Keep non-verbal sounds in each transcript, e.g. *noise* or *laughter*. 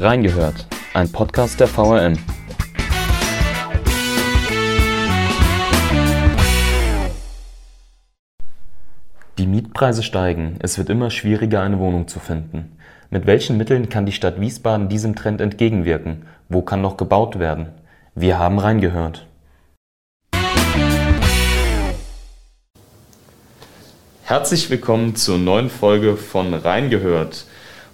Reingehört, ein Podcast der VRM. Die Mietpreise steigen, es wird immer schwieriger, eine Wohnung zu finden. Mit welchen Mitteln kann die Stadt Wiesbaden diesem Trend entgegenwirken? Wo kann noch gebaut werden? Wir haben reingehört. Herzlich willkommen zur neuen Folge von Reingehört.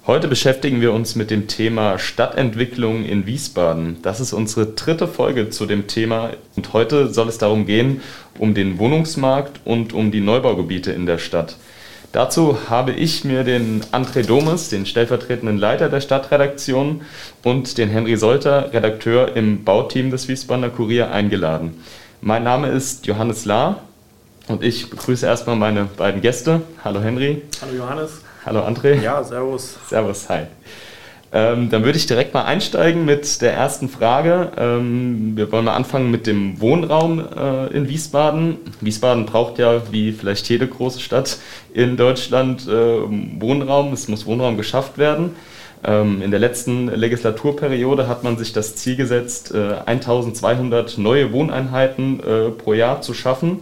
Heute beschäftigen wir uns mit dem Thema Stadtentwicklung in Wiesbaden. Das ist unsere dritte Folge zu dem Thema und heute soll es darum gehen, um den Wohnungsmarkt und um die Neubaugebiete in der Stadt. Dazu habe ich mir den André Domes, den stellvertretenden Leiter der Stadtredaktion, und den Henry Solter, Redakteur im Bauteam des Wiesbadener Kurier, eingeladen. Mein Name ist Johannes Lahr und ich begrüße erstmal meine beiden Gäste. Hallo Henry. Hallo Johannes. Hallo André. Ja, servus. Servus, hi. Ähm, dann würde ich direkt mal einsteigen mit der ersten Frage. Ähm, wir wollen mal anfangen mit dem Wohnraum äh, in Wiesbaden. Wiesbaden braucht ja, wie vielleicht jede große Stadt in Deutschland, äh, Wohnraum. Es muss Wohnraum geschafft werden. Ähm, in der letzten Legislaturperiode hat man sich das Ziel gesetzt, äh, 1200 neue Wohneinheiten äh, pro Jahr zu schaffen.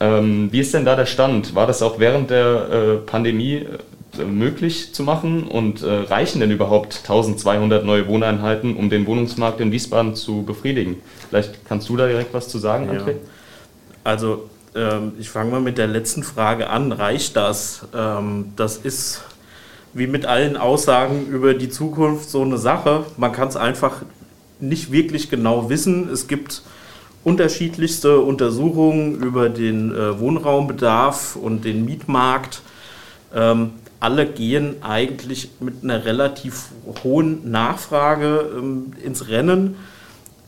Ähm, wie ist denn da der Stand? War das auch während der äh, Pandemie äh, möglich zu machen und äh, reichen denn überhaupt 1200 neue Wohneinheiten, um den Wohnungsmarkt in Wiesbaden zu befriedigen? Vielleicht kannst du da direkt was zu sagen, André? Ja. Also ähm, ich fange mal mit der letzten Frage an. Reicht das? Ähm, das ist wie mit allen Aussagen über die Zukunft so eine Sache. Man kann es einfach nicht wirklich genau wissen. Es gibt unterschiedlichste Untersuchungen über den äh, Wohnraumbedarf und den Mietmarkt. Ähm, alle gehen eigentlich mit einer relativ hohen Nachfrage ähm, ins Rennen.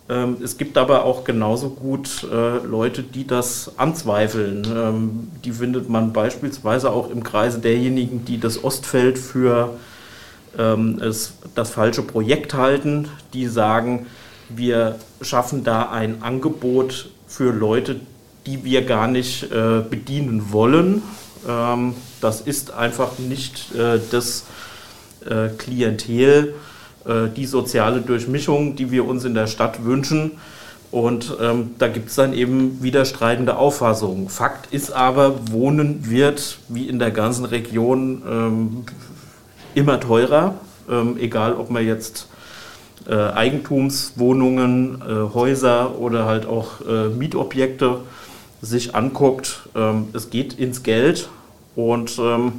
Ähm, es gibt aber auch genauso gut äh, Leute, die das anzweifeln. Ähm, die findet man beispielsweise auch im Kreise derjenigen, die das Ostfeld für ähm, es, das falsche Projekt halten, die sagen, wir schaffen da ein Angebot für Leute, die wir gar nicht äh, bedienen wollen. Das ist einfach nicht äh, das äh, Klientel, äh, die soziale Durchmischung, die wir uns in der Stadt wünschen. Und ähm, da gibt es dann eben widerstreitende Auffassungen. Fakt ist aber, Wohnen wird wie in der ganzen Region ähm, immer teurer, ähm, egal ob man jetzt äh, Eigentumswohnungen, äh, Häuser oder halt auch äh, Mietobjekte sich anguckt. Ähm, es geht ins Geld und ähm,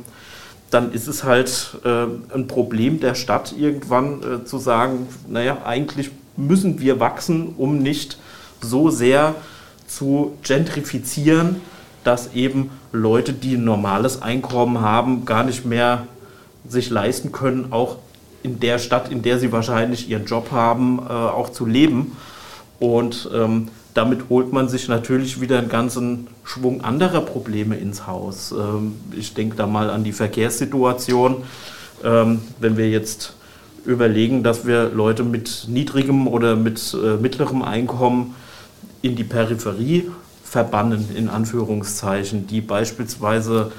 dann ist es halt äh, ein Problem der Stadt irgendwann äh, zu sagen, naja, eigentlich müssen wir wachsen, um nicht so sehr zu gentrifizieren, dass eben Leute, die ein normales Einkommen haben, gar nicht mehr sich leisten können, auch in der Stadt, in der sie wahrscheinlich ihren Job haben, äh, auch zu leben. Und ähm, damit holt man sich natürlich wieder einen ganzen Schwung anderer Probleme ins Haus. Ähm, ich denke da mal an die Verkehrssituation. Ähm, wenn wir jetzt überlegen, dass wir Leute mit niedrigem oder mit äh, mittlerem Einkommen in die Peripherie verbannen, in Anführungszeichen, die beispielsweise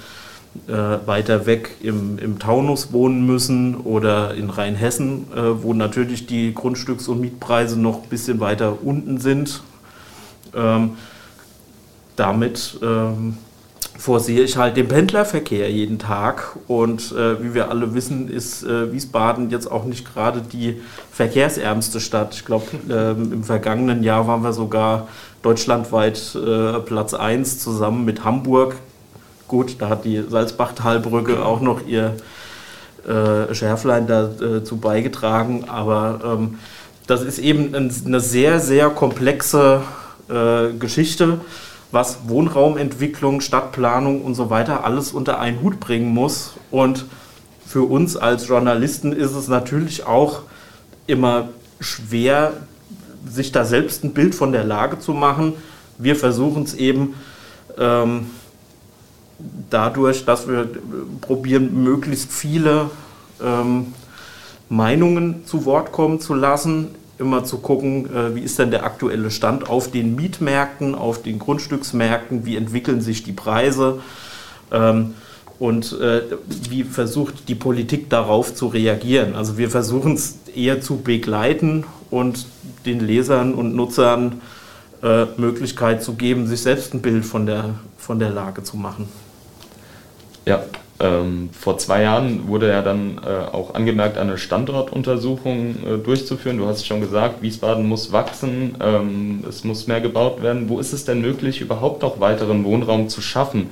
äh, weiter weg im, im Taunus wohnen müssen oder in Rheinhessen, äh, wo natürlich die Grundstücks- und Mietpreise noch ein bisschen weiter unten sind. Ähm, damit ähm, vorsehe ich halt den Pendlerverkehr jeden Tag. Und äh, wie wir alle wissen, ist äh, Wiesbaden jetzt auch nicht gerade die verkehrsärmste Stadt. Ich glaube, äh, im vergangenen Jahr waren wir sogar deutschlandweit äh, Platz 1 zusammen mit Hamburg Gut, da hat die Salzbachtalbrücke auch noch ihr äh, Schärflein dazu äh, beigetragen, aber ähm, das ist eben ein, eine sehr, sehr komplexe äh, Geschichte, was Wohnraumentwicklung, Stadtplanung und so weiter alles unter einen Hut bringen muss. Und für uns als Journalisten ist es natürlich auch immer schwer, sich da selbst ein Bild von der Lage zu machen. Wir versuchen es eben. Ähm, dadurch, dass wir probieren, möglichst viele ähm, Meinungen zu Wort kommen zu lassen, immer zu gucken, äh, wie ist denn der aktuelle Stand auf den Mietmärkten, auf den Grundstücksmärkten, wie entwickeln sich die Preise ähm, und äh, wie versucht die Politik darauf zu reagieren. Also wir versuchen es eher zu begleiten und den Lesern und Nutzern äh, Möglichkeit zu geben, sich selbst ein Bild von der, von der Lage zu machen. Ja, ähm, vor zwei Jahren wurde ja dann äh, auch angemerkt, eine Standortuntersuchung äh, durchzuführen. Du hast schon gesagt, Wiesbaden muss wachsen, ähm, es muss mehr gebaut werden. Wo ist es denn möglich, überhaupt noch weiteren Wohnraum zu schaffen?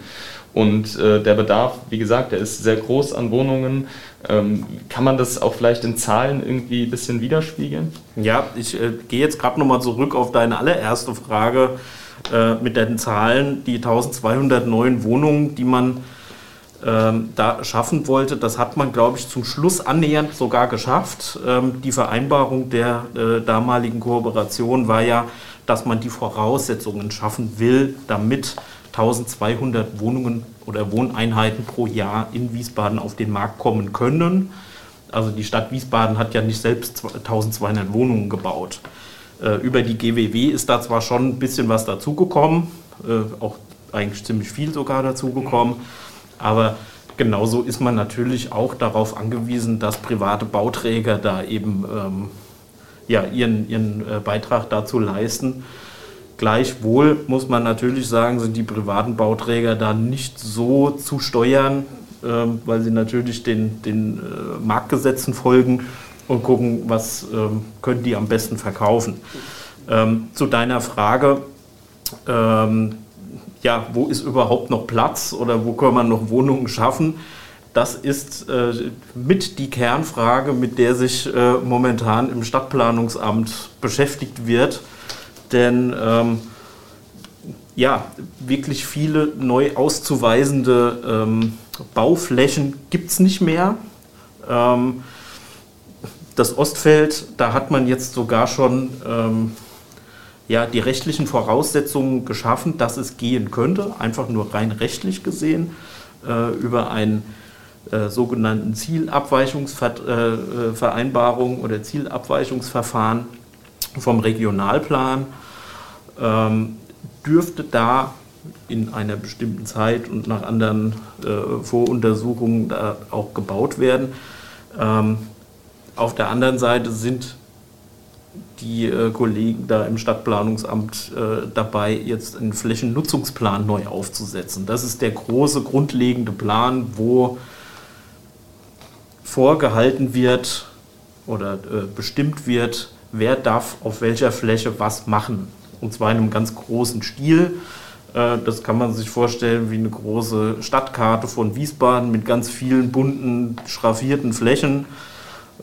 Und äh, der Bedarf, wie gesagt, der ist sehr groß an Wohnungen. Ähm, kann man das auch vielleicht in Zahlen irgendwie ein bisschen widerspiegeln? Ja, ich äh, gehe jetzt gerade nochmal zurück auf deine allererste Frage äh, mit den Zahlen. Die 1200 neuen Wohnungen, die man ähm, da schaffen wollte. Das hat man, glaube ich, zum Schluss annähernd sogar geschafft. Ähm, die Vereinbarung der äh, damaligen Kooperation war ja, dass man die Voraussetzungen schaffen will, damit 1200 Wohnungen oder Wohneinheiten pro Jahr in Wiesbaden auf den Markt kommen können. Also die Stadt Wiesbaden hat ja nicht selbst 1200 Wohnungen gebaut. Äh, über die GWW ist da zwar schon ein bisschen was dazugekommen, äh, auch eigentlich ziemlich viel sogar dazugekommen. Aber genauso ist man natürlich auch darauf angewiesen, dass private Bauträger da eben ähm, ja, ihren, ihren äh, Beitrag dazu leisten. Gleichwohl muss man natürlich sagen, sind die privaten Bauträger da nicht so zu steuern, ähm, weil sie natürlich den, den äh, Marktgesetzen folgen und gucken, was ähm, können die am besten verkaufen. Ähm, zu deiner Frage, ähm, ja, wo ist überhaupt noch Platz oder wo kann man noch Wohnungen schaffen? Das ist äh, mit die Kernfrage, mit der sich äh, momentan im Stadtplanungsamt beschäftigt wird. Denn ähm, ja, wirklich viele neu auszuweisende ähm, Bauflächen gibt es nicht mehr. Ähm, das Ostfeld, da hat man jetzt sogar schon ähm, ja, die rechtlichen Voraussetzungen geschaffen, dass es gehen könnte, einfach nur rein rechtlich gesehen, äh, über einen äh, sogenannten Zielabweichungsvereinbarung äh, oder Zielabweichungsverfahren vom Regionalplan, ähm, dürfte da in einer bestimmten Zeit und nach anderen äh, Voruntersuchungen auch gebaut werden. Ähm, auf der anderen Seite sind die äh, Kollegen da im Stadtplanungsamt äh, dabei, jetzt einen Flächennutzungsplan neu aufzusetzen. Das ist der große grundlegende Plan, wo vorgehalten wird oder äh, bestimmt wird, wer darf auf welcher Fläche was machen. Und zwar in einem ganz großen Stil. Äh, das kann man sich vorstellen wie eine große Stadtkarte von Wiesbaden mit ganz vielen bunten, schraffierten Flächen,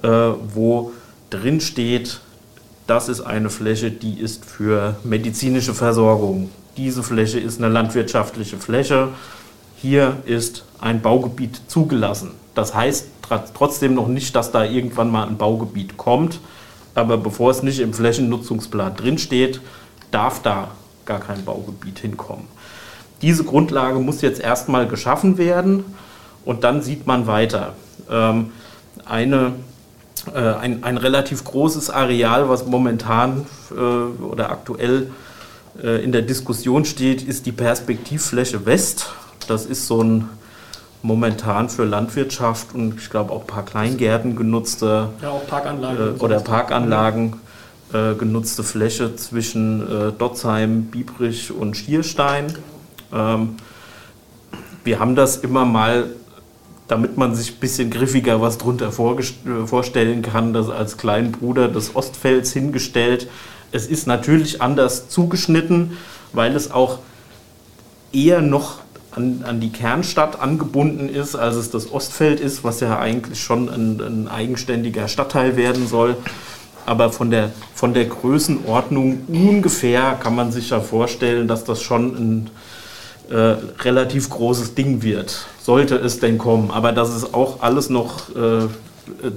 äh, wo drin steht, das ist eine Fläche, die ist für medizinische Versorgung. Diese Fläche ist eine landwirtschaftliche Fläche. Hier ist ein Baugebiet zugelassen. Das heißt trotzdem noch nicht, dass da irgendwann mal ein Baugebiet kommt. Aber bevor es nicht im Flächennutzungsplan drinsteht, darf da gar kein Baugebiet hinkommen. Diese Grundlage muss jetzt erstmal geschaffen werden und dann sieht man weiter. Ähm, eine äh, ein, ein relativ großes Areal, was momentan äh, oder aktuell äh, in der Diskussion steht, ist die Perspektivfläche West. Das ist so ein momentan für Landwirtschaft und ich glaube auch ein paar Kleingärten genutzte ja, auch Parkanlagen äh, oder Parkanlagen äh, genutzte Fläche zwischen Dotzheim, Biebrich und Schierstein. Ähm, wir haben das immer mal damit man sich ein bisschen griffiger was drunter vorstellen kann, das als kleinen Bruder des Ostfelds hingestellt. Es ist natürlich anders zugeschnitten, weil es auch eher noch an, an die Kernstadt angebunden ist, als es das Ostfeld ist, was ja eigentlich schon ein, ein eigenständiger Stadtteil werden soll. Aber von der, von der Größenordnung ungefähr kann man sich ja vorstellen, dass das schon ein äh, relativ großes Ding wird, sollte es denn kommen. Aber das ist auch alles noch äh,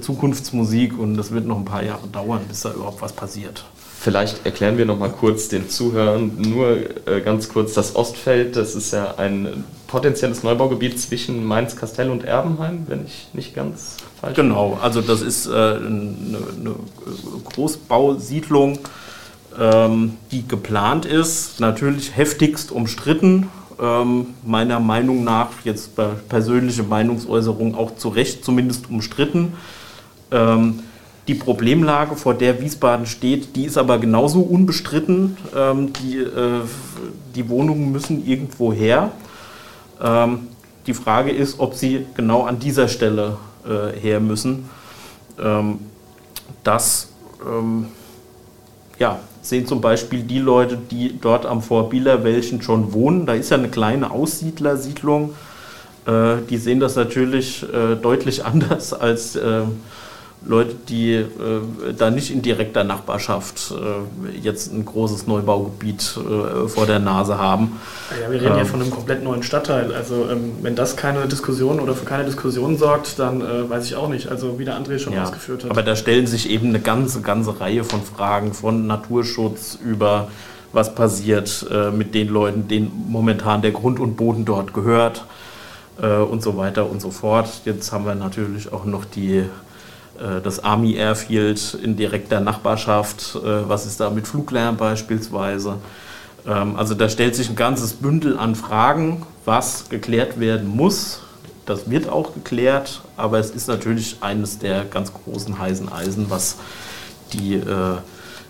Zukunftsmusik und das wird noch ein paar Jahre dauern, bis da überhaupt was passiert. Vielleicht erklären wir noch mal kurz den Zuhörern nur äh, ganz kurz das Ostfeld. Das ist ja ein potenzielles Neubaugebiet zwischen Mainz, Kastell und Erbenheim, wenn ich nicht ganz falsch bin. Genau, also das ist äh, eine, eine Großbausiedlung, ähm, die geplant ist, natürlich heftigst umstritten ähm, meiner Meinung nach, jetzt persönliche Meinungsäußerung auch zu Recht zumindest umstritten. Ähm, die Problemlage, vor der Wiesbaden steht, die ist aber genauso unbestritten. Ähm, die, äh, die Wohnungen müssen irgendwo her. Ähm, die Frage ist, ob sie genau an dieser Stelle äh, her müssen. Ähm, das ähm, ja, sehen zum Beispiel die Leute, die dort am Vorbielerwelchen schon wohnen. Da ist ja eine kleine Aussiedlersiedlung. Äh, die sehen das natürlich äh, deutlich *laughs* anders als äh, Leute, die äh, da nicht in direkter Nachbarschaft äh, jetzt ein großes Neubaugebiet äh, vor der Nase haben. Ja, wir reden ähm, hier von einem komplett neuen Stadtteil. Also ähm, wenn das keine Diskussion oder für keine Diskussion sorgt, dann äh, weiß ich auch nicht. Also wie der André schon ja, ausgeführt hat. Aber da stellen sich eben eine ganze, ganze Reihe von Fragen von Naturschutz über was passiert äh, mit den Leuten, denen momentan der Grund und Boden dort gehört äh, und so weiter und so fort. Jetzt haben wir natürlich auch noch die das Army Airfield in direkter Nachbarschaft, äh, was ist da mit Fluglärm beispielsweise. Ähm, also da stellt sich ein ganzes Bündel an Fragen, was geklärt werden muss. Das wird auch geklärt, aber es ist natürlich eines der ganz großen heißen Eisen, was die, äh,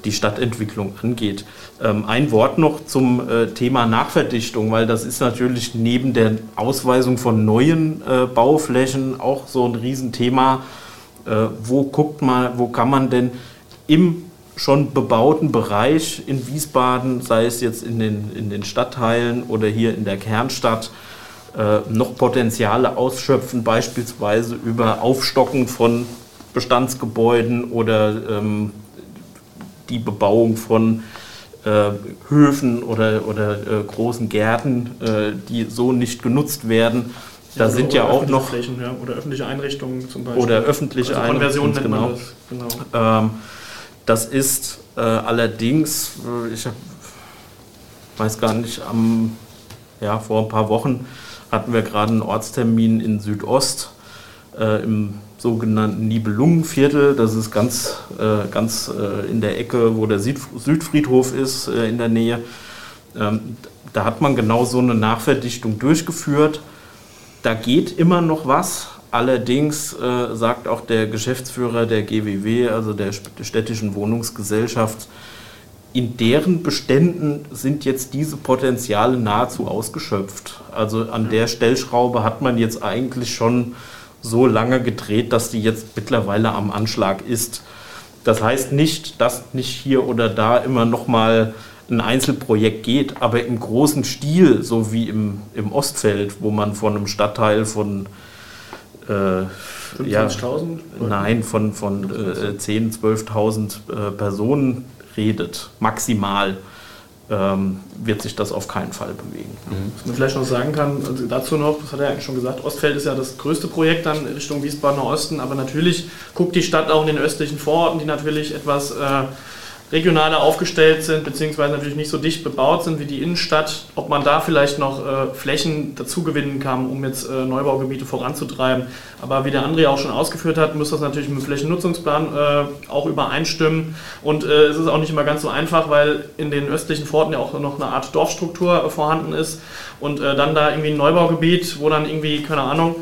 die Stadtentwicklung angeht. Ähm, ein Wort noch zum Thema Nachverdichtung, weil das ist natürlich neben der Ausweisung von neuen Bauflächen auch so ein Riesenthema äh, wo guckt man, wo kann man denn im schon bebauten Bereich in Wiesbaden, sei es jetzt in den, in den Stadtteilen oder hier in der Kernstadt, äh, noch Potenziale ausschöpfen, beispielsweise über Aufstocken von Bestandsgebäuden oder ähm, die Bebauung von äh, Höfen oder, oder äh, großen Gärten, äh, die so nicht genutzt werden da ja, sind ja auch noch. Flächen, ja, oder öffentliche Einrichtungen zum Beispiel. Oder öffentliche also Einrichtungen. genau. das. Genau. Ähm, das ist äh, allerdings, äh, ich weiß gar nicht, am, ja, vor ein paar Wochen hatten wir gerade einen Ortstermin in Südost äh, im sogenannten Nibelungenviertel. Das ist ganz, äh, ganz äh, in der Ecke, wo der Süd Südfriedhof ist, äh, in der Nähe. Ähm, da hat man genau so eine Nachverdichtung durchgeführt da geht immer noch was. Allerdings äh, sagt auch der Geschäftsführer der GWW, also der städtischen Wohnungsgesellschaft, in deren Beständen sind jetzt diese Potenziale nahezu ausgeschöpft. Also an der Stellschraube hat man jetzt eigentlich schon so lange gedreht, dass die jetzt mittlerweile am Anschlag ist. Das heißt nicht, dass nicht hier oder da immer noch mal ein Einzelprojekt geht, aber im großen Stil, so wie im, im Ostfeld, wo man von einem Stadtteil von äh, ja, Nein, von, von äh, 10.000, 12.000 äh, Personen redet, maximal, ähm, wird sich das auf keinen Fall bewegen. Mhm. Was man vielleicht noch sagen kann, also dazu noch, das hat er eigentlich schon gesagt, Ostfeld ist ja das größte Projekt dann Richtung Wiesbadener Osten, aber natürlich guckt die Stadt auch in den östlichen Vororten, die natürlich etwas äh, regionaler aufgestellt sind, beziehungsweise natürlich nicht so dicht bebaut sind wie die Innenstadt, ob man da vielleicht noch äh, Flächen dazugewinnen kann, um jetzt äh, Neubaugebiete voranzutreiben. Aber wie der André auch schon ausgeführt hat, muss das natürlich mit dem Flächennutzungsplan äh, auch übereinstimmen. Und äh, es ist auch nicht immer ganz so einfach, weil in den östlichen Vororten ja auch noch eine Art Dorfstruktur äh, vorhanden ist. Und äh, dann da irgendwie ein Neubaugebiet, wo dann irgendwie, keine Ahnung,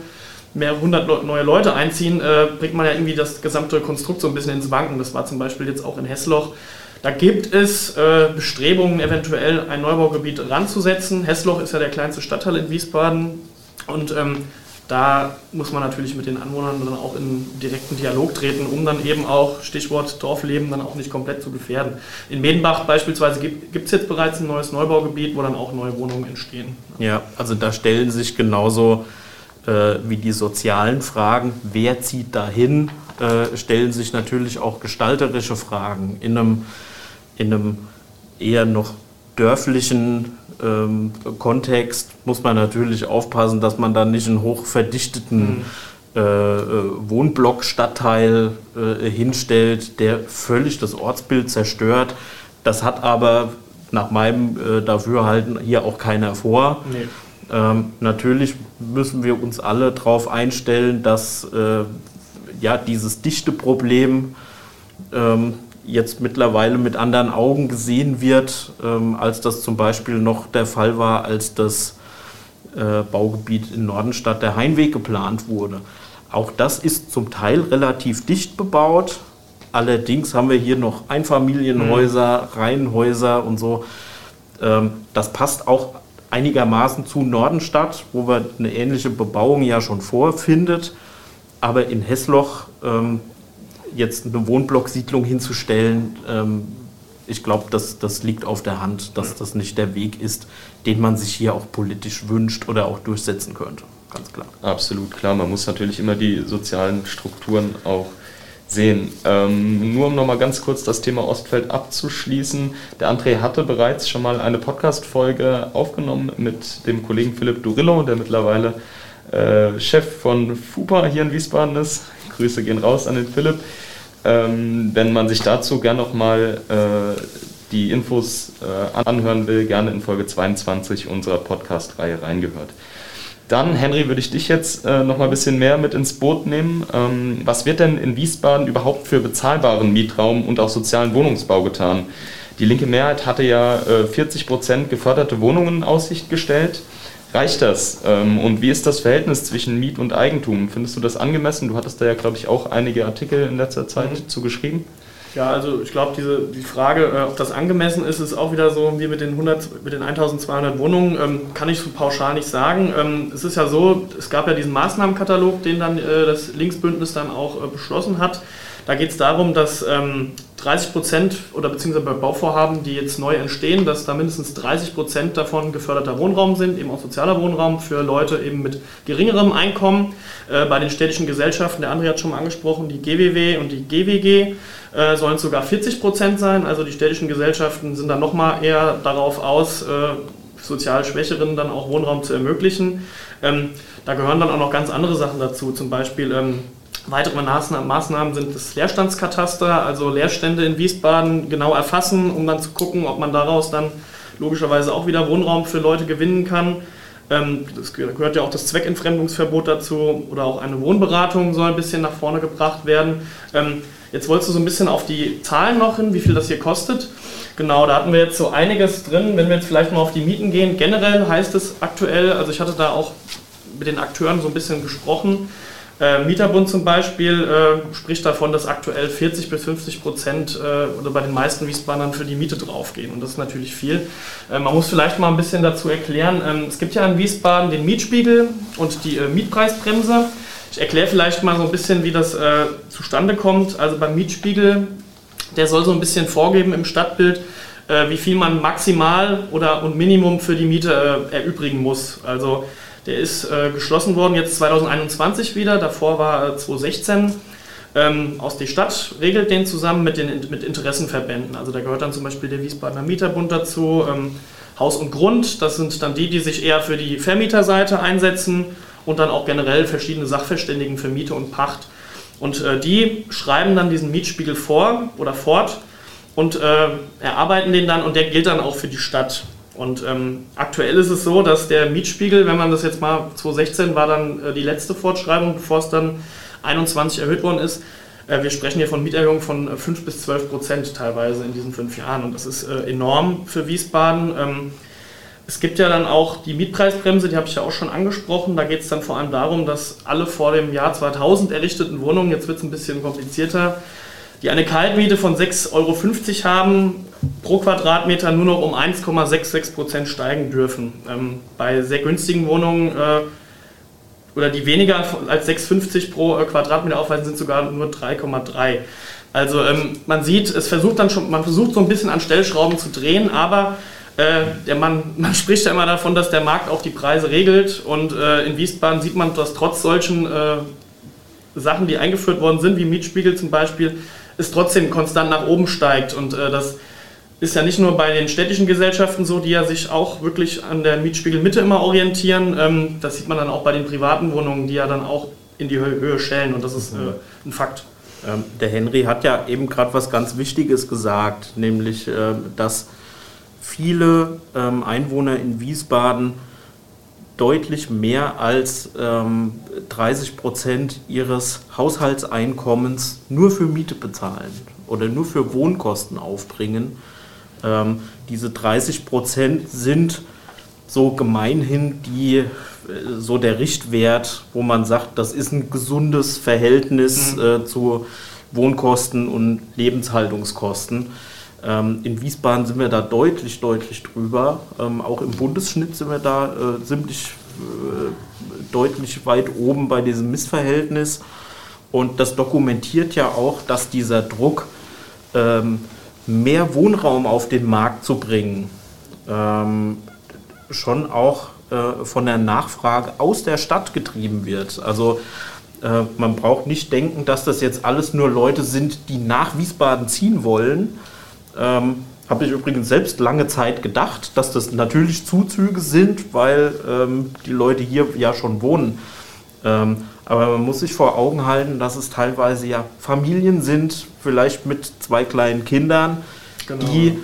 mehr hundert neue Leute einziehen, bringt man ja irgendwie das gesamte Konstrukt so ein bisschen ins Wanken. Das war zum Beispiel jetzt auch in Hessloch da gibt es äh, Bestrebungen, eventuell ein Neubaugebiet ranzusetzen. Hessloch ist ja der kleinste Stadtteil in Wiesbaden und ähm, da muss man natürlich mit den Anwohnern dann auch in direkten Dialog treten, um dann eben auch, Stichwort Dorfleben, dann auch nicht komplett zu gefährden. In Medenbach beispielsweise gibt es jetzt bereits ein neues Neubaugebiet, wo dann auch neue Wohnungen entstehen. Ja, also da stellen sich genauso äh, wie die sozialen Fragen, wer zieht dahin, äh, stellen sich natürlich auch gestalterische Fragen. In einem in einem eher noch dörflichen ähm, Kontext muss man natürlich aufpassen, dass man da nicht einen hochverdichteten mhm. äh, äh, Wohnblock-Stadtteil äh, hinstellt, der völlig das Ortsbild zerstört. Das hat aber nach meinem äh, Dafürhalten hier auch keiner vor. Nee. Ähm, natürlich müssen wir uns alle darauf einstellen, dass äh, ja, dieses dichte Problem ähm, jetzt mittlerweile mit anderen Augen gesehen wird, ähm, als das zum Beispiel noch der Fall war, als das äh, Baugebiet in Nordenstadt der Heinweg geplant wurde. Auch das ist zum Teil relativ dicht bebaut. Allerdings haben wir hier noch Einfamilienhäuser, mhm. Reihenhäuser und so. Ähm, das passt auch einigermaßen zu Nordenstadt, wo man eine ähnliche Bebauung ja schon vorfindet. Aber in Hessloch ähm, jetzt eine Wohnblocksiedlung hinzustellen, ähm, ich glaube, das, das liegt auf der Hand, dass das nicht der Weg ist, den man sich hier auch politisch wünscht oder auch durchsetzen könnte. Ganz klar. Absolut klar. Man muss natürlich immer die sozialen Strukturen auch sehen. Ähm, nur um nochmal ganz kurz das Thema Ostfeld abzuschließen. Der André hatte bereits schon mal eine Podcast-Folge aufgenommen mit dem Kollegen Philipp Durillo, der mittlerweile äh, Chef von FUPA hier in Wiesbaden ist. Grüße gehen raus an den Philipp. Ähm, wenn man sich dazu gerne nochmal äh, die Infos äh, anhören will, gerne in Folge 22 unserer Podcast-Reihe reingehört. Dann, Henry, würde ich dich jetzt äh, noch ein bisschen mehr mit ins Boot nehmen. Ähm, was wird denn in Wiesbaden überhaupt für bezahlbaren Mietraum und auch sozialen Wohnungsbau getan? Die linke Mehrheit hatte ja äh, 40 Prozent geförderte Wohnungen in Aussicht gestellt. Reicht das? Ähm, und wie ist das Verhältnis zwischen Miet und Eigentum? Findest du das angemessen? Du hattest da ja, glaube ich, auch einige Artikel in letzter Zeit mhm. zu geschrieben. Ja, also ich glaube, diese die Frage, äh, ob das angemessen ist, ist auch wieder so wie mit den 100, mit den 1200 Wohnungen, ähm, kann ich so pauschal nicht sagen. Ähm, es ist ja so, es gab ja diesen Maßnahmenkatalog, den dann äh, das Linksbündnis dann auch äh, beschlossen hat. Da geht es darum, dass ähm, 30 Prozent oder beziehungsweise bei Bauvorhaben, die jetzt neu entstehen, dass da mindestens 30 Prozent davon geförderter Wohnraum sind, eben auch sozialer Wohnraum für Leute eben mit geringerem Einkommen. Äh, bei den städtischen Gesellschaften, der André hat schon mal angesprochen, die GWW und die GWG äh, sollen es sogar 40 Prozent sein. Also die städtischen Gesellschaften sind dann nochmal eher darauf aus, äh, sozial Schwächeren dann auch Wohnraum zu ermöglichen. Ähm, da gehören dann auch noch ganz andere Sachen dazu, zum Beispiel ähm, Weitere Maßnahmen sind das Leerstandskataster, also Leerstände in Wiesbaden genau erfassen, um dann zu gucken, ob man daraus dann logischerweise auch wieder Wohnraum für Leute gewinnen kann. Ähm, das gehört ja auch das Zweckentfremdungsverbot dazu oder auch eine Wohnberatung soll ein bisschen nach vorne gebracht werden. Ähm, jetzt wolltest du so ein bisschen auf die Zahlen noch hin, wie viel das hier kostet. Genau, da hatten wir jetzt so einiges drin. Wenn wir jetzt vielleicht mal auf die Mieten gehen, generell heißt es aktuell, also ich hatte da auch mit den Akteuren so ein bisschen gesprochen, äh, Mieterbund zum Beispiel äh, spricht davon, dass aktuell 40 bis 50 Prozent äh, oder bei den meisten Wiesbadern für die Miete draufgehen. Und das ist natürlich viel. Äh, man muss vielleicht mal ein bisschen dazu erklären, ähm, es gibt ja in Wiesbaden den Mietspiegel und die äh, Mietpreisbremse. Ich erkläre vielleicht mal so ein bisschen, wie das äh, zustande kommt. Also beim Mietspiegel, der soll so ein bisschen vorgeben im Stadtbild, wie viel man maximal oder und Minimum für die Miete erübrigen muss. Also der ist äh, geschlossen worden jetzt 2021 wieder, davor war äh, 2016. Ähm, aus der Stadt regelt den zusammen mit den mit Interessenverbänden. Also da gehört dann zum Beispiel der Wiesbadener Mieterbund dazu, ähm, Haus und Grund, das sind dann die, die sich eher für die Vermieterseite einsetzen und dann auch generell verschiedene Sachverständigen für Miete und Pacht. Und äh, die schreiben dann diesen Mietspiegel vor oder fort und äh, erarbeiten den dann und der gilt dann auch für die Stadt. Und ähm, aktuell ist es so, dass der Mietspiegel, wenn man das jetzt mal 2016 war dann äh, die letzte Fortschreibung, bevor es dann 21 erhöht worden ist. Äh, wir sprechen hier von Mieterhöhungen von 5 äh, bis 12 Prozent teilweise in diesen fünf Jahren. Und das ist äh, enorm für Wiesbaden. Ähm, es gibt ja dann auch die Mietpreisbremse, die habe ich ja auch schon angesprochen. Da geht es dann vor allem darum, dass alle vor dem Jahr 2000 errichteten Wohnungen, jetzt wird es ein bisschen komplizierter, die eine Kaltmiete von 6,50 Euro haben, pro Quadratmeter nur noch um 1,66 Prozent steigen dürfen. Ähm, bei sehr günstigen Wohnungen äh, oder die weniger als 6,50 pro äh, Quadratmeter aufweisen, sind sogar nur 3,3. Also ähm, man sieht, es versucht dann schon, man versucht so ein bisschen an Stellschrauben zu drehen, aber äh, man, *laughs* man spricht ja immer davon, dass der Markt auch die Preise regelt und äh, in Wiesbaden sieht man, dass trotz solchen äh, Sachen, die eingeführt worden sind, wie Mietspiegel zum Beispiel, es trotzdem konstant nach oben steigt. Und äh, das ist ja nicht nur bei den städtischen Gesellschaften so, die ja sich auch wirklich an der Mietspiegelmitte immer orientieren. Ähm, das sieht man dann auch bei den privaten Wohnungen, die ja dann auch in die Höhe schellen. Und das ist äh, ein Fakt. Ähm, der Henry hat ja eben gerade was ganz Wichtiges gesagt, nämlich, äh, dass viele ähm, Einwohner in Wiesbaden deutlich mehr als ähm, 30 Prozent ihres Haushaltseinkommens nur für Miete bezahlen oder nur für Wohnkosten aufbringen. Ähm, diese 30 Prozent sind so gemeinhin die, äh, so der Richtwert, wo man sagt, das ist ein gesundes Verhältnis mhm. äh, zu Wohnkosten und Lebenshaltungskosten. Ähm, in Wiesbaden sind wir da deutlich, deutlich drüber. Ähm, auch im Bundesschnitt sind wir da äh, ziemlich äh, deutlich weit oben bei diesem Missverhältnis. Und das dokumentiert ja auch, dass dieser Druck, ähm, mehr Wohnraum auf den Markt zu bringen, schon auch äh, von der Nachfrage aus der Stadt getrieben wird. Also man braucht nicht denken, dass das jetzt alles nur Leute sind, die nach Wiesbaden ziehen wollen. Ähm, Habe ich übrigens selbst lange Zeit gedacht, dass das natürlich Zuzüge sind, weil ähm, die Leute hier ja schon wohnen. Ähm, aber man muss sich vor Augen halten, dass es teilweise ja Familien sind, vielleicht mit zwei kleinen Kindern, genau. die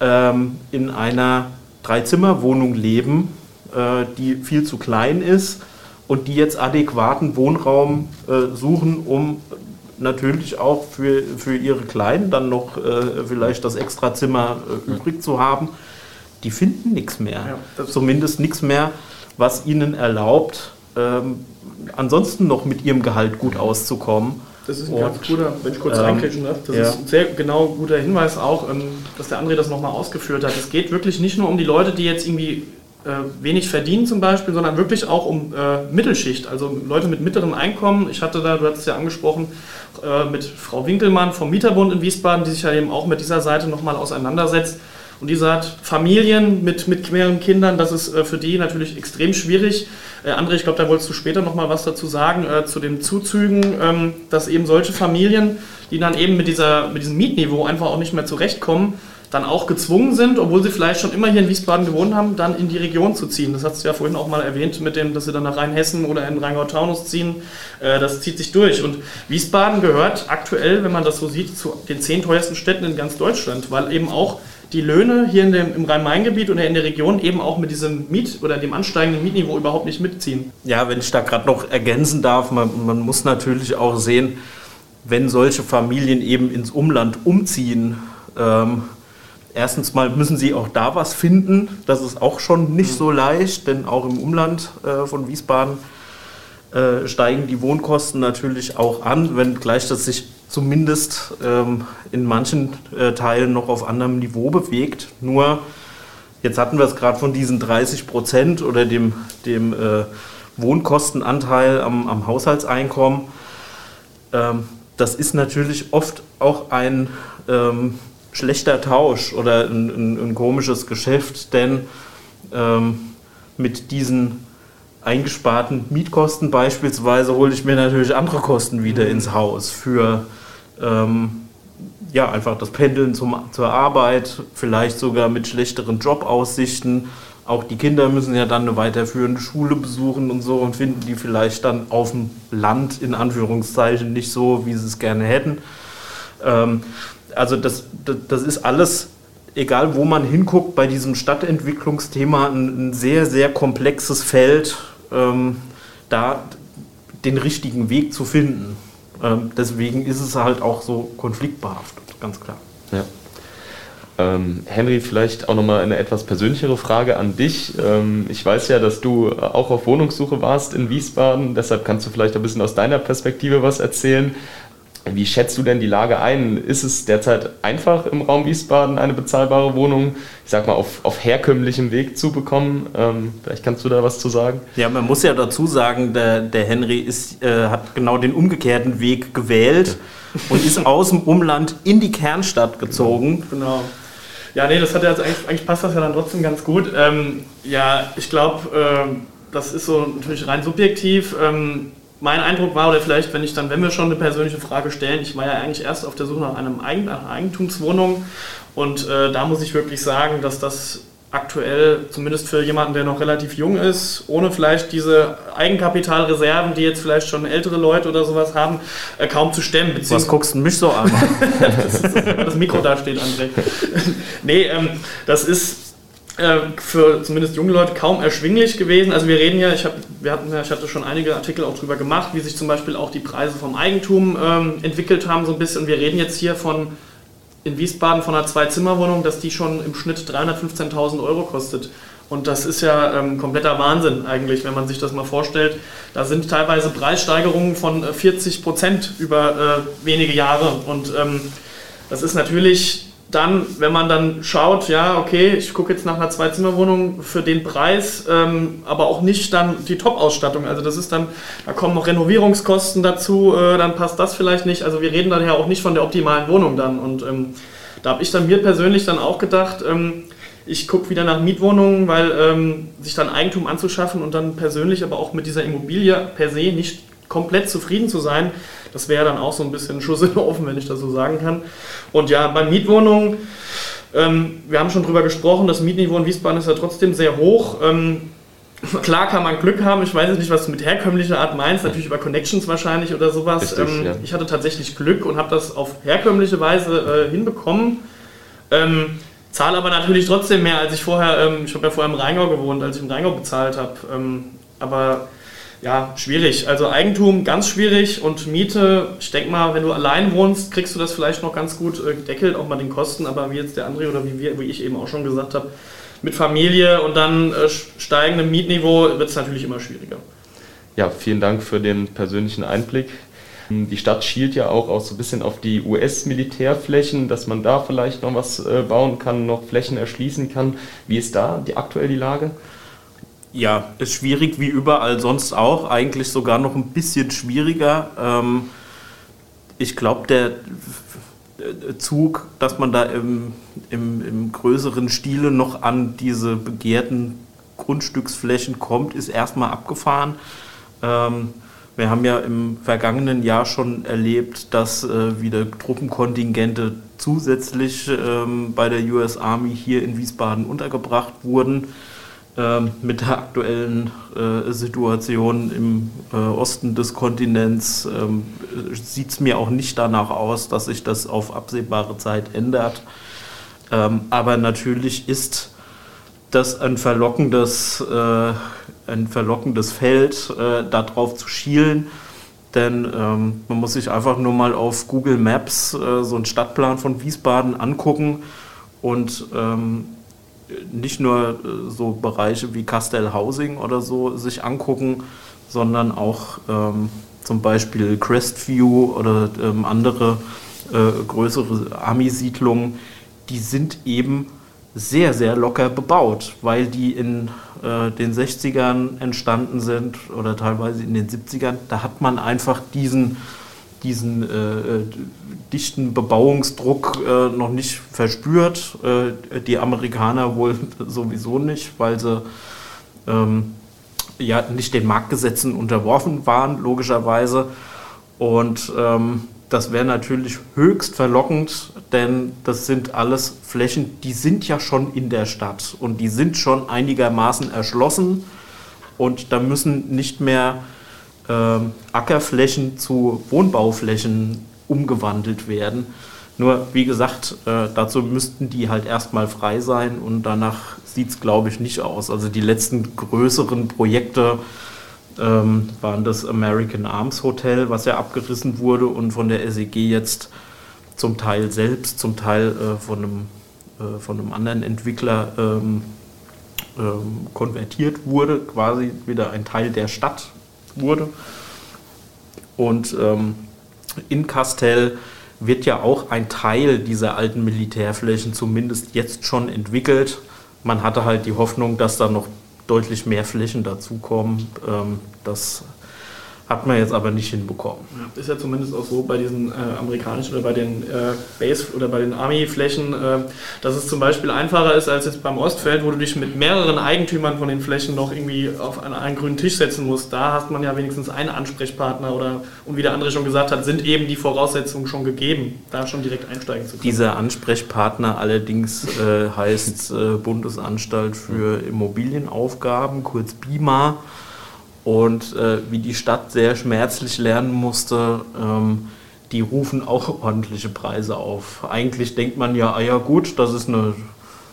ähm, in einer Dreizimmerwohnung leben, äh, die viel zu klein ist und die jetzt adäquaten Wohnraum äh, suchen, um natürlich auch für, für ihre Kleinen dann noch äh, vielleicht das Extrazimmer äh, übrig zu haben. Die finden nichts mehr. Ja, Zumindest nichts mehr, was ihnen erlaubt, ähm, ansonsten noch mit ihrem Gehalt gut auszukommen. Das ist ein und, ganz guter, wenn ich kurz ähm, reinklatschen darf, das ja. ist ein sehr genau guter Hinweis auch, ähm, dass der André das nochmal ausgeführt hat. Es geht wirklich nicht nur um die Leute, die jetzt irgendwie wenig verdienen zum Beispiel, sondern wirklich auch um äh, Mittelschicht, also Leute mit mittlerem Einkommen. Ich hatte da, du hast es ja angesprochen, äh, mit Frau Winkelmann vom Mieterbund in Wiesbaden, die sich ja eben auch mit dieser Seite nochmal auseinandersetzt. Und die sagt, Familien mit, mit mehreren Kindern, das ist äh, für die natürlich extrem schwierig. Äh, André, ich glaube, da wolltest du später nochmal was dazu sagen, äh, zu den Zuzügen, ähm, dass eben solche Familien, die dann eben mit, dieser, mit diesem Mietniveau einfach auch nicht mehr zurechtkommen, dann auch gezwungen sind, obwohl sie vielleicht schon immer hier in Wiesbaden gewohnt haben, dann in die Region zu ziehen. Das hast du ja vorhin auch mal erwähnt, mit dem, dass sie dann nach Rheinhessen oder in Rheingau-Taunus ziehen. Äh, das zieht sich durch. Und Wiesbaden gehört aktuell, wenn man das so sieht, zu den zehn teuersten Städten in ganz Deutschland, weil eben auch die Löhne hier in dem, im Rhein-Main-Gebiet oder in der Region eben auch mit diesem Miet- oder dem ansteigenden Mietniveau überhaupt nicht mitziehen. Ja, wenn ich da gerade noch ergänzen darf, man, man muss natürlich auch sehen, wenn solche Familien eben ins Umland umziehen, ähm, erstens mal müssen sie auch da was finden. Das ist auch schon nicht mhm. so leicht, denn auch im Umland äh, von Wiesbaden äh, steigen die Wohnkosten natürlich auch an, wenngleich das sich zumindest ähm, in manchen äh, Teilen noch auf anderem Niveau bewegt. Nur, jetzt hatten wir es gerade von diesen 30 Prozent oder dem, dem äh, Wohnkostenanteil am, am Haushaltseinkommen. Ähm, das ist natürlich oft auch ein ähm, schlechter Tausch oder ein, ein, ein komisches Geschäft, denn ähm, mit diesen eingesparten Mietkosten beispielsweise hole ich mir natürlich andere Kosten wieder ins Haus für ähm, ja, einfach das Pendeln zum, zur Arbeit, vielleicht sogar mit schlechteren Jobaussichten. Auch die Kinder müssen ja dann eine weiterführende Schule besuchen und so und finden die vielleicht dann auf dem Land in Anführungszeichen nicht so, wie sie es gerne hätten. Ähm, also das, das, das, ist alles, egal wo man hinguckt, bei diesem Stadtentwicklungsthema ein, ein sehr, sehr komplexes Feld, ähm, da den richtigen Weg zu finden. Ähm, deswegen ist es halt auch so konfliktbehaftet, ganz klar. Ja. Ähm, Henry, vielleicht auch nochmal eine etwas persönlichere Frage an dich. Ähm, ich weiß ja, dass du auch auf Wohnungssuche warst in Wiesbaden, deshalb kannst du vielleicht ein bisschen aus deiner Perspektive was erzählen. Wie schätzt du denn die Lage ein? Ist es derzeit einfach im Raum Wiesbaden eine bezahlbare Wohnung, ich sag mal, auf, auf herkömmlichem Weg zu bekommen? Ähm, vielleicht kannst du da was zu sagen? Ja, man muss ja dazu sagen, der, der Henry ist, äh, hat genau den umgekehrten Weg gewählt und ist aus dem Umland in die Kernstadt gezogen. Genau. Ja, nee, das hat ja jetzt eigentlich, eigentlich passt das ja dann trotzdem ganz gut. Ähm, ja, ich glaube, äh, das ist so natürlich rein subjektiv. Ähm, mein Eindruck war, oder vielleicht, wenn ich dann, wenn wir schon eine persönliche Frage stellen, ich war ja eigentlich erst auf der Suche nach einem Eigen, einer Eigentumswohnung und äh, da muss ich wirklich sagen, dass das aktuell, zumindest für jemanden, der noch relativ jung ist, ohne vielleicht diese Eigenkapitalreserven, die jetzt vielleicht schon ältere Leute oder sowas haben, äh, kaum zu stemmen. Was guckst du mich so an? *laughs* das, ist, das Mikro da steht, André. *laughs* nee, ähm, das ist für zumindest junge Leute kaum erschwinglich gewesen. Also wir reden ja, ich, hab, wir hatten ich hatte schon einige Artikel auch darüber gemacht, wie sich zum Beispiel auch die Preise vom Eigentum ähm, entwickelt haben so ein bisschen. Wir reden jetzt hier von in Wiesbaden von einer Zwei-Zimmer-Wohnung, dass die schon im Schnitt 315.000 Euro kostet. Und das ist ja ähm, kompletter Wahnsinn eigentlich, wenn man sich das mal vorstellt. Da sind teilweise Preissteigerungen von 40 äh, Prozent über äh, wenige Jahre. Und ähm, das ist natürlich dann, wenn man dann schaut, ja, okay, ich gucke jetzt nach einer Zwei-Zimmer-Wohnung für den Preis, ähm, aber auch nicht dann die Top-Ausstattung. Also das ist dann, da kommen noch Renovierungskosten dazu, äh, dann passt das vielleicht nicht. Also wir reden dann ja auch nicht von der optimalen Wohnung dann. Und ähm, da habe ich dann mir persönlich dann auch gedacht, ähm, ich gucke wieder nach Mietwohnungen, weil ähm, sich dann Eigentum anzuschaffen und dann persönlich aber auch mit dieser Immobilie per se nicht komplett zufrieden zu sein, das wäre dann auch so ein bisschen Schuss in den Ofen, wenn ich das so sagen kann. Und ja, bei Mietwohnungen, ähm, wir haben schon drüber gesprochen, das Mietniveau in Wiesbaden ist ja trotzdem sehr hoch. Ähm, klar kann man Glück haben, ich weiß jetzt nicht, was du mit herkömmlicher Art meinst, natürlich über Connections wahrscheinlich oder sowas. Ähm, ja. Ich hatte tatsächlich Glück und habe das auf herkömmliche Weise äh, hinbekommen. Ähm, zahle aber natürlich trotzdem mehr, als ich vorher, ähm, ich habe ja vorher im Rheingau gewohnt, als ich im Rheingau bezahlt habe. Ähm, aber ja, schwierig. Also Eigentum ganz schwierig und Miete, ich denke mal, wenn du allein wohnst, kriegst du das vielleicht noch ganz gut äh, gedeckelt, auch mal den Kosten, aber wie jetzt der André oder wie, wir, wie ich eben auch schon gesagt habe, mit Familie und dann äh, steigendem Mietniveau wird es natürlich immer schwieriger. Ja, vielen Dank für den persönlichen Einblick. Die Stadt schielt ja auch, auch so ein bisschen auf die US-Militärflächen, dass man da vielleicht noch was äh, bauen kann, noch Flächen erschließen kann. Wie ist da die aktuell die Lage? Ja, ist schwierig wie überall sonst auch, eigentlich sogar noch ein bisschen schwieriger. Ähm, ich glaube, der Zug, dass man da im, im, im, größeren Stile noch an diese begehrten Grundstücksflächen kommt, ist erstmal abgefahren. Ähm, wir haben ja im vergangenen Jahr schon erlebt, dass äh, wieder Truppenkontingente zusätzlich ähm, bei der US Army hier in Wiesbaden untergebracht wurden. Ähm, mit der aktuellen äh, Situation im äh, Osten des Kontinents ähm, sieht es mir auch nicht danach aus, dass sich das auf absehbare Zeit ändert. Ähm, aber natürlich ist das ein verlockendes, äh, ein verlockendes Feld, äh, darauf zu schielen. Denn ähm, man muss sich einfach nur mal auf Google Maps äh, so einen Stadtplan von Wiesbaden angucken und ähm, nicht nur äh, so Bereiche wie Castell Housing oder so sich angucken, sondern auch ähm, zum Beispiel Crestview oder ähm, andere äh, größere Army-Siedlungen, die sind eben sehr, sehr locker bebaut, weil die in äh, den 60ern entstanden sind oder teilweise in den 70ern. Da hat man einfach diesen diesen äh, äh, dichten Bebauungsdruck äh, noch nicht verspürt. Äh, die Amerikaner wohl *laughs* sowieso nicht, weil sie ähm, ja nicht den Marktgesetzen unterworfen waren, logischerweise. Und ähm, das wäre natürlich höchst verlockend, denn das sind alles Flächen, die sind ja schon in der Stadt und die sind schon einigermaßen erschlossen und da müssen nicht mehr äh, Ackerflächen zu Wohnbauflächen umgewandelt werden. Nur, wie gesagt, äh, dazu müssten die halt erstmal frei sein und danach sieht es, glaube ich, nicht aus. Also die letzten größeren Projekte ähm, waren das American Arms Hotel, was ja abgerissen wurde und von der SEG jetzt zum Teil selbst, zum Teil äh, von, einem, äh, von einem anderen Entwickler ähm, ähm, konvertiert wurde, quasi wieder ein Teil der Stadt wurde. Und ähm, in Castell wird ja auch ein Teil dieser alten Militärflächen zumindest jetzt schon entwickelt. Man hatte halt die Hoffnung, dass da noch deutlich mehr Flächen dazukommen. Ähm, das hat man jetzt aber nicht hinbekommen. Ja, ist ja zumindest auch so bei diesen äh, amerikanischen oder bei den äh, Base- oder bei den Army-Flächen, äh, dass es zum Beispiel einfacher ist als jetzt beim Ostfeld, wo du dich mit mehreren Eigentümern von den Flächen noch irgendwie auf einen, einen grünen Tisch setzen musst. Da hast man ja wenigstens einen Ansprechpartner oder, und wie der andere schon gesagt hat, sind eben die Voraussetzungen schon gegeben, da schon direkt einsteigen zu können. Dieser Ansprechpartner allerdings äh, heißt äh, Bundesanstalt für Immobilienaufgaben, kurz BIMA und äh, wie die Stadt sehr schmerzlich lernen musste, ähm, die rufen auch *laughs* ordentliche Preise auf. Eigentlich denkt man ja, ah ja gut, das ist eine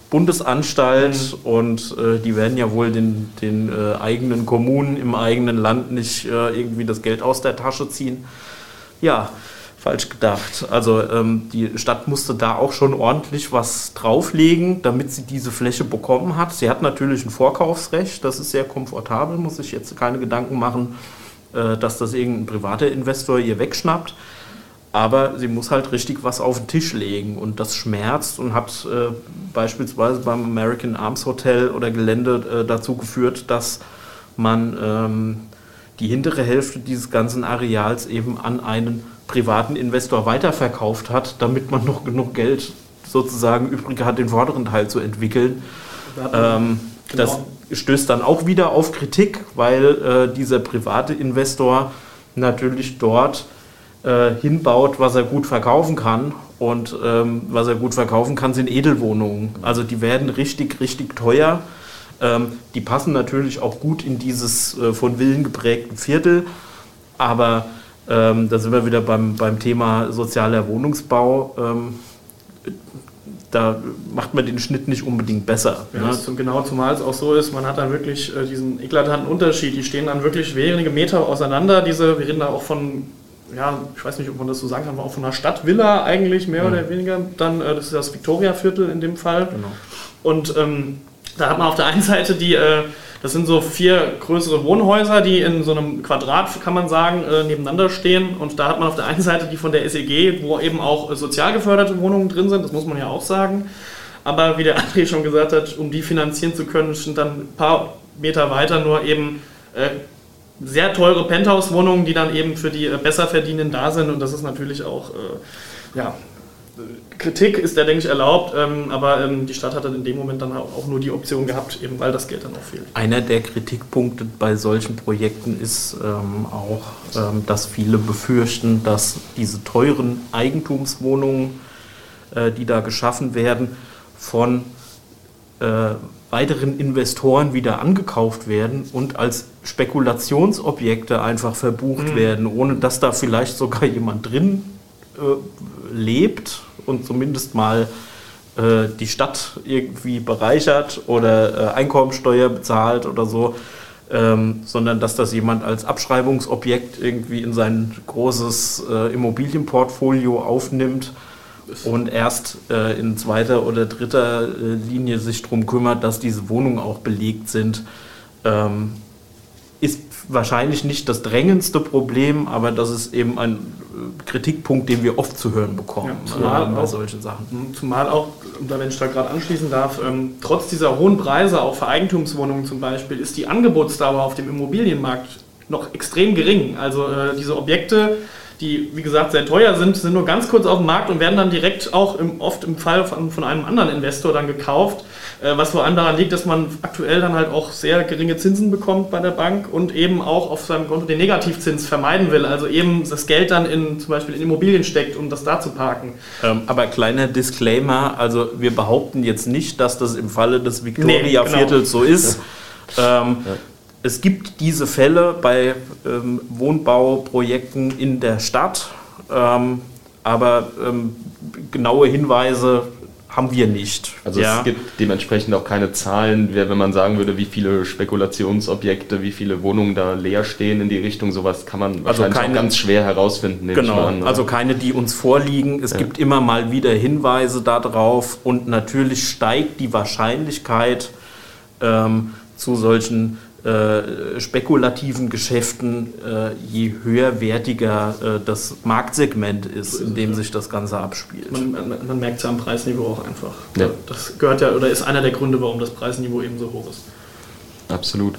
Bundesanstalt mhm. und äh, die werden ja wohl den, den äh, eigenen Kommunen im eigenen Land nicht äh, irgendwie das Geld aus der Tasche ziehen. Ja, falsch gedacht. Also ähm, die Stadt musste da auch schon ordentlich was drauflegen, damit sie diese Fläche bekommen hat. Sie hat natürlich ein Vorkaufsrecht, das ist sehr komfortabel, muss sich jetzt keine Gedanken machen, äh, dass das irgendein privater Investor ihr wegschnappt. Aber sie muss halt richtig was auf den Tisch legen und das schmerzt und hat äh, beispielsweise beim American Arms Hotel oder Gelände äh, dazu geführt, dass man ähm, die hintere Hälfte dieses ganzen Areals eben an einen privaten Investor weiterverkauft hat, damit man noch genug Geld sozusagen übrig hat, den vorderen Teil zu entwickeln. Ähm, genau. Das stößt dann auch wieder auf Kritik, weil äh, dieser private Investor natürlich dort äh, hinbaut, was er gut verkaufen kann. Und ähm, was er gut verkaufen kann, sind Edelwohnungen. Also die werden richtig, richtig teuer. Ähm, die passen natürlich auch gut in dieses äh, von Villen geprägten Viertel. Aber ähm, da sind wir wieder beim, beim Thema sozialer Wohnungsbau. Ähm, da macht man den Schnitt nicht unbedingt besser. Ja, ne? zum, genau, zumal es auch so ist, man hat dann wirklich äh, diesen eklatanten Unterschied. Die stehen dann wirklich wenige Meter auseinander. Diese, wir reden da auch von, ja, ich weiß nicht, ob man das so sagen kann, aber auch von einer Stadtvilla eigentlich, mehr mhm. oder weniger. Dann, äh, das ist das Victoria-Viertel in dem Fall. Genau. Und ähm, da hat man auf der einen Seite die, äh, das sind so vier größere Wohnhäuser, die in so einem Quadrat, kann man sagen, äh, nebeneinander stehen. Und da hat man auf der einen Seite die von der SEG, wo eben auch äh, sozial geförderte Wohnungen drin sind, das muss man ja auch sagen. Aber wie der *laughs* André schon gesagt hat, um die finanzieren zu können, sind dann ein paar Meter weiter nur eben sehr teure Penthouse-Wohnungen, die dann eben für die äh, Besserverdienenden da sind. Und das ist natürlich auch ja, Kritik ist da, denke ich, erlaubt, ähm, aber ähm, die Stadt hat dann in dem Moment dann auch nur die Option gehabt, eben weil das Geld dann auch fehlt. Einer der Kritikpunkte bei solchen Projekten ist ähm, auch, ähm, dass viele befürchten, dass diese teuren Eigentumswohnungen, äh, die da geschaffen werden, von äh, weiteren Investoren wieder angekauft werden und als Spekulationsobjekte einfach verbucht mhm. werden, ohne dass da vielleicht sogar jemand drin äh, lebt und zumindest mal äh, die Stadt irgendwie bereichert oder äh, Einkommensteuer bezahlt oder so, ähm, sondern dass das jemand als Abschreibungsobjekt irgendwie in sein großes äh, Immobilienportfolio aufnimmt und erst äh, in zweiter oder dritter Linie sich darum kümmert, dass diese Wohnungen auch belegt sind. Ähm, wahrscheinlich nicht das drängendste Problem, aber das ist eben ein äh, Kritikpunkt, den wir oft zu hören bekommen ja, zumal äh, bei auch, solchen Sachen. Zumal auch, wenn ich da gerade anschließen darf, ähm, trotz dieser hohen Preise, auch für Eigentumswohnungen zum Beispiel, ist die Angebotsdauer auf dem Immobilienmarkt noch extrem gering. Also äh, diese Objekte, die wie gesagt sehr teuer sind, sind nur ganz kurz auf dem Markt und werden dann direkt auch im, oft im Fall von, von einem anderen Investor dann gekauft was vor allem daran liegt, dass man aktuell dann halt auch sehr geringe Zinsen bekommt bei der Bank und eben auch auf seinem Konto den Negativzins vermeiden will. Also eben das Geld dann in zum Beispiel in Immobilien steckt, um das da zu parken. Ähm, aber kleiner Disclaimer, also wir behaupten jetzt nicht, dass das im Falle des Victoria-Viertels nee, genau. so ist. Ähm, ja. Es gibt diese Fälle bei ähm, Wohnbauprojekten in der Stadt, ähm, aber ähm, genaue Hinweise haben wir nicht. Also ja. es gibt dementsprechend auch keine Zahlen, wenn man sagen würde, wie viele Spekulationsobjekte, wie viele Wohnungen da leer stehen in die Richtung, sowas kann man also keine, ganz schwer herausfinden. Genau, an, also keine, die uns vorliegen. Es ja. gibt immer mal wieder Hinweise darauf und natürlich steigt die Wahrscheinlichkeit ähm, zu solchen äh, spekulativen Geschäften, äh, je höherwertiger äh, das Marktsegment ist, in dem sich das Ganze abspielt. Man, man, man merkt es ja am Preisniveau auch einfach. Ja. Das gehört ja oder ist einer der Gründe, warum das Preisniveau eben so hoch ist. Absolut.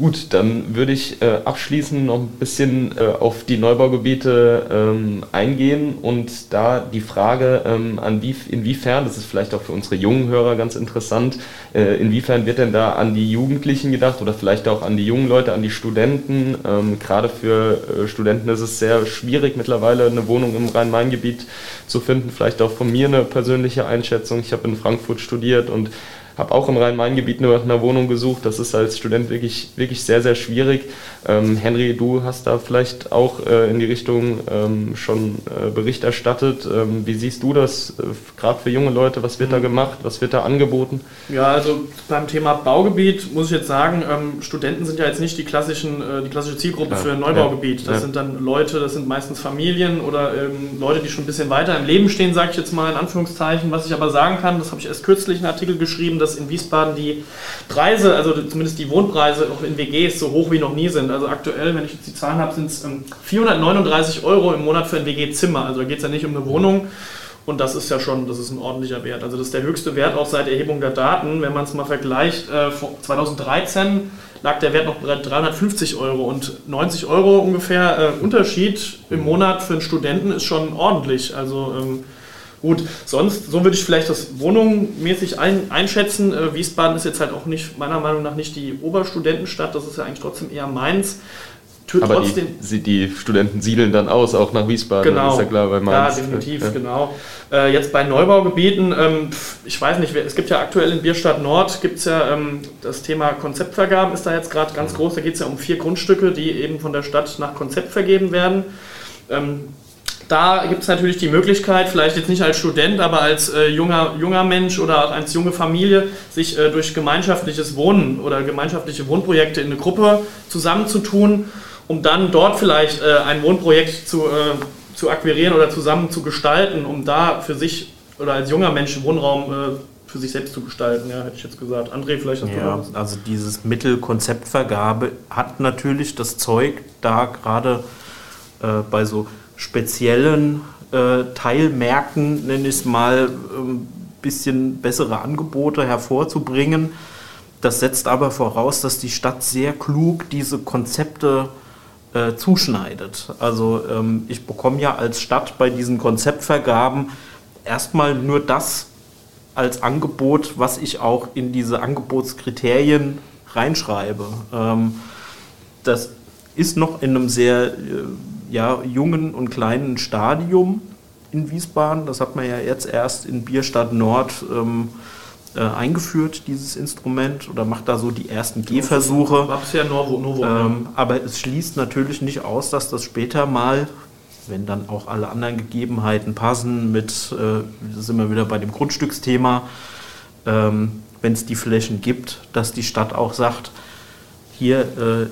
Gut, dann würde ich äh, abschließend noch ein bisschen äh, auf die Neubaugebiete ähm, eingehen und da die Frage, ähm, an wie, inwiefern, das ist vielleicht auch für unsere jungen Hörer ganz interessant, äh, inwiefern wird denn da an die Jugendlichen gedacht oder vielleicht auch an die jungen Leute, an die Studenten? Ähm, gerade für äh, Studenten ist es sehr schwierig mittlerweile eine Wohnung im Rhein-Main-Gebiet zu finden. Vielleicht auch von mir eine persönliche Einschätzung. Ich habe in Frankfurt studiert und habe auch im Rhein-Main-Gebiet nach einer Wohnung gesucht. Das ist als Student wirklich, wirklich sehr, sehr schwierig. Ähm, Henry, du hast da vielleicht auch äh, in die Richtung ähm, schon äh, Bericht erstattet. Ähm, wie siehst du das, äh, gerade für junge Leute? Was wird da mhm. gemacht? Was wird da angeboten? Ja, also beim Thema Baugebiet muss ich jetzt sagen, ähm, Studenten sind ja jetzt nicht die, klassischen, äh, die klassische Zielgruppe ja, für ein Neubaugebiet. Das ja. sind dann Leute, das sind meistens Familien oder ähm, Leute, die schon ein bisschen weiter im Leben stehen, sage ich jetzt mal in Anführungszeichen. Was ich aber sagen kann, das habe ich erst kürzlich einen Artikel geschrieben, dass in Wiesbaden die Preise, also zumindest die Wohnpreise auch in WGs so hoch wie noch nie sind. Also aktuell, wenn ich jetzt die Zahlen habe, sind es 439 Euro im Monat für ein WG-Zimmer. Also da geht es ja nicht um eine Wohnung. Und das ist ja schon, das ist ein ordentlicher Wert. Also das ist der höchste Wert auch seit Erhebung der Daten. Wenn man es mal vergleicht, 2013 äh, lag der Wert noch bei 350 Euro und 90 Euro ungefähr äh, Unterschied im Monat für einen Studenten ist schon ordentlich. Also ähm, Gut, sonst, so würde ich vielleicht das wohnungsmäßig ein, einschätzen. Äh, Wiesbaden ist jetzt halt auch nicht, meiner Meinung nach, nicht die Oberstudentenstadt, das ist ja eigentlich trotzdem eher Mainz. Aber trotzdem, die, die, Studenten siedeln dann aus, auch nach Wiesbaden, genau, ist ja klar, bei Mainz. Ja, definitiv, ja. genau. Äh, jetzt bei Neubaugebieten, ähm, ich weiß nicht, es gibt ja aktuell in Bierstadt Nord, gibt es ja ähm, das Thema Konzeptvergaben, ist da jetzt gerade ganz groß, da geht es ja um vier Grundstücke, die eben von der Stadt nach Konzept vergeben werden. Ähm, da gibt es natürlich die Möglichkeit, vielleicht jetzt nicht als Student, aber als äh, junger, junger Mensch oder als junge Familie, sich äh, durch gemeinschaftliches Wohnen oder gemeinschaftliche Wohnprojekte in eine Gruppe zusammenzutun, um dann dort vielleicht äh, ein Wohnprojekt zu, äh, zu akquirieren oder zusammen zu gestalten, um da für sich oder als junger Mensch Wohnraum äh, für sich selbst zu gestalten, ja, hätte ich jetzt gesagt. André, vielleicht hast ja, du Also dieses Mittel Konzeptvergabe hat natürlich das Zeug, da gerade äh, bei so speziellen äh, Teilmärkten, nenne ich es mal, ein ähm, bisschen bessere Angebote hervorzubringen. Das setzt aber voraus, dass die Stadt sehr klug diese Konzepte äh, zuschneidet. Also ähm, ich bekomme ja als Stadt bei diesen Konzeptvergaben erstmal nur das als Angebot, was ich auch in diese Angebotskriterien reinschreibe. Ähm, das ist noch in einem sehr äh, ja, jungen und kleinen Stadium in Wiesbaden. Das hat man ja jetzt erst in Bierstadt Nord ähm, äh, eingeführt, dieses Instrument, oder macht da so die ersten Gehversuche. War bisher Novo, Novo ähm, aber es schließt natürlich nicht aus, dass das später mal, wenn dann auch alle anderen Gegebenheiten passen, mit, äh, sind wir wieder bei dem Grundstücksthema, ähm, wenn es die Flächen gibt, dass die Stadt auch sagt, hier, äh,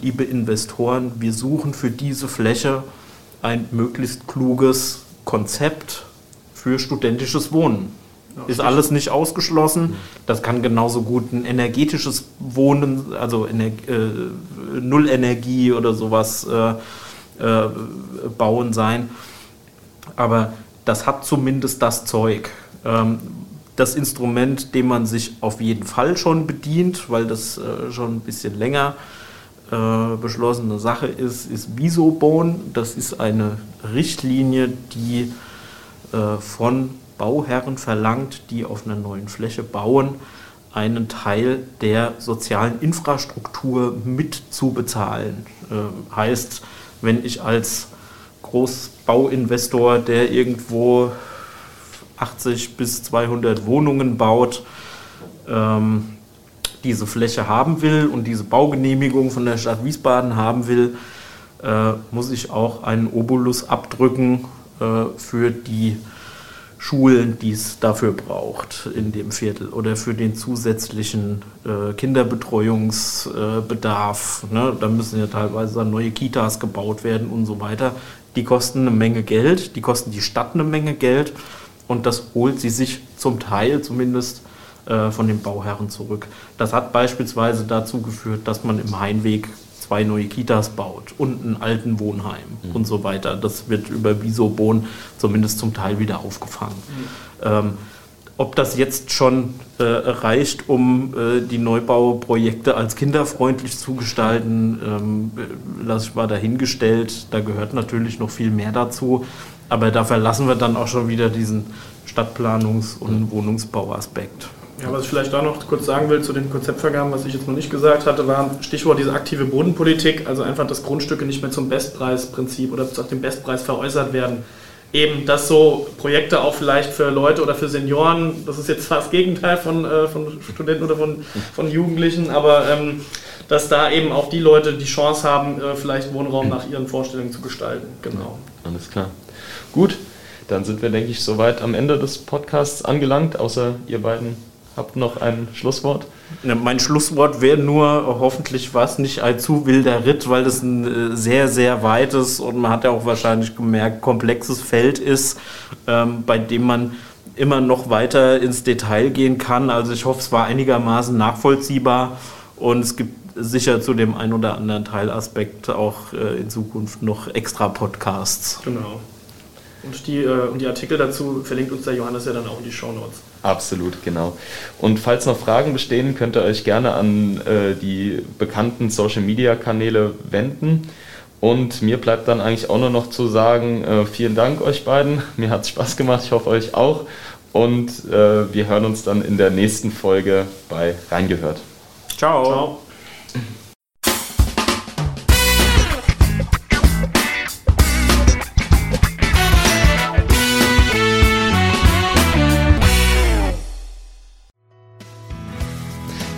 liebe Investoren, wir suchen für diese Fläche ein möglichst kluges Konzept für studentisches Wohnen. Ist alles nicht ausgeschlossen. Das kann genauso gut ein energetisches Wohnen, also Ener äh, Nullenergie oder sowas äh, äh, bauen sein. Aber das hat zumindest das Zeug. Ähm, das Instrument, dem man sich auf jeden Fall schon bedient, weil das äh, schon ein bisschen länger äh, beschlossene Sache ist, ist Bisobon. Das ist eine Richtlinie, die äh, von Bauherren verlangt, die auf einer neuen Fläche bauen, einen Teil der sozialen Infrastruktur mit zu. Äh, heißt, wenn ich als Großbauinvestor, der irgendwo 80 bis 200 Wohnungen baut, ähm, diese Fläche haben will und diese Baugenehmigung von der Stadt Wiesbaden haben will, äh, muss ich auch einen Obolus abdrücken äh, für die Schulen, die es dafür braucht in dem Viertel oder für den zusätzlichen äh, Kinderbetreuungsbedarf. Ne? Da müssen ja teilweise neue Kitas gebaut werden und so weiter. Die kosten eine Menge Geld, die kosten die Stadt eine Menge Geld und das holt sie sich zum Teil zumindest äh, von den Bauherren zurück. Das hat beispielsweise dazu geführt, dass man im Heimweg zwei neue Kitas baut und einen alten Wohnheim mhm. und so weiter. Das wird über Visobon zumindest zum Teil wieder aufgefangen. Mhm. Ähm, ob das jetzt schon äh, reicht, um äh, die Neubauprojekte als kinderfreundlich zu gestalten, ähm, lasse ich mal dahingestellt. Da gehört natürlich noch viel mehr dazu. Aber da verlassen wir dann auch schon wieder diesen Stadtplanungs- und Wohnungsbauaspekt. Ja, was ich vielleicht da noch kurz sagen will zu den Konzeptvergaben, was ich jetzt noch nicht gesagt hatte, war Stichwort diese aktive Bodenpolitik, also einfach, dass Grundstücke nicht mehr zum Bestpreisprinzip oder nach dem Bestpreis veräußert werden. eben, dass so Projekte auch vielleicht für Leute oder für Senioren, das ist jetzt fast das Gegenteil von, äh, von Studenten oder von, von Jugendlichen, aber ähm, dass da eben auch die Leute die Chance haben, äh, vielleicht Wohnraum nach ihren Vorstellungen zu gestalten. Genau. Alles klar. Gut, dann sind wir, denke ich, soweit am Ende des Podcasts angelangt, außer ihr beiden habt noch ein Schlusswort. Ja, mein Schlusswort wäre nur, hoffentlich war es nicht ein zu wilder Ritt, weil das ein äh, sehr, sehr weites und man hat ja auch wahrscheinlich gemerkt, komplexes Feld ist, ähm, bei dem man immer noch weiter ins Detail gehen kann. Also ich hoffe, es war einigermaßen nachvollziehbar und es gibt sicher zu dem ein oder anderen Teilaspekt auch äh, in Zukunft noch extra Podcasts. Genau. Und die, äh, und die Artikel dazu verlinkt uns der Johannes ja dann auch in die Show Notes. Absolut, genau. Und falls noch Fragen bestehen, könnt ihr euch gerne an äh, die bekannten Social-Media-Kanäle wenden. Und mir bleibt dann eigentlich auch nur noch zu sagen, äh, vielen Dank euch beiden. *laughs* Mir hat es Spaß gemacht, ich hoffe euch auch. Und äh, wir hören uns dann in der nächsten Folge bei Reingehört. Ciao. Ciao.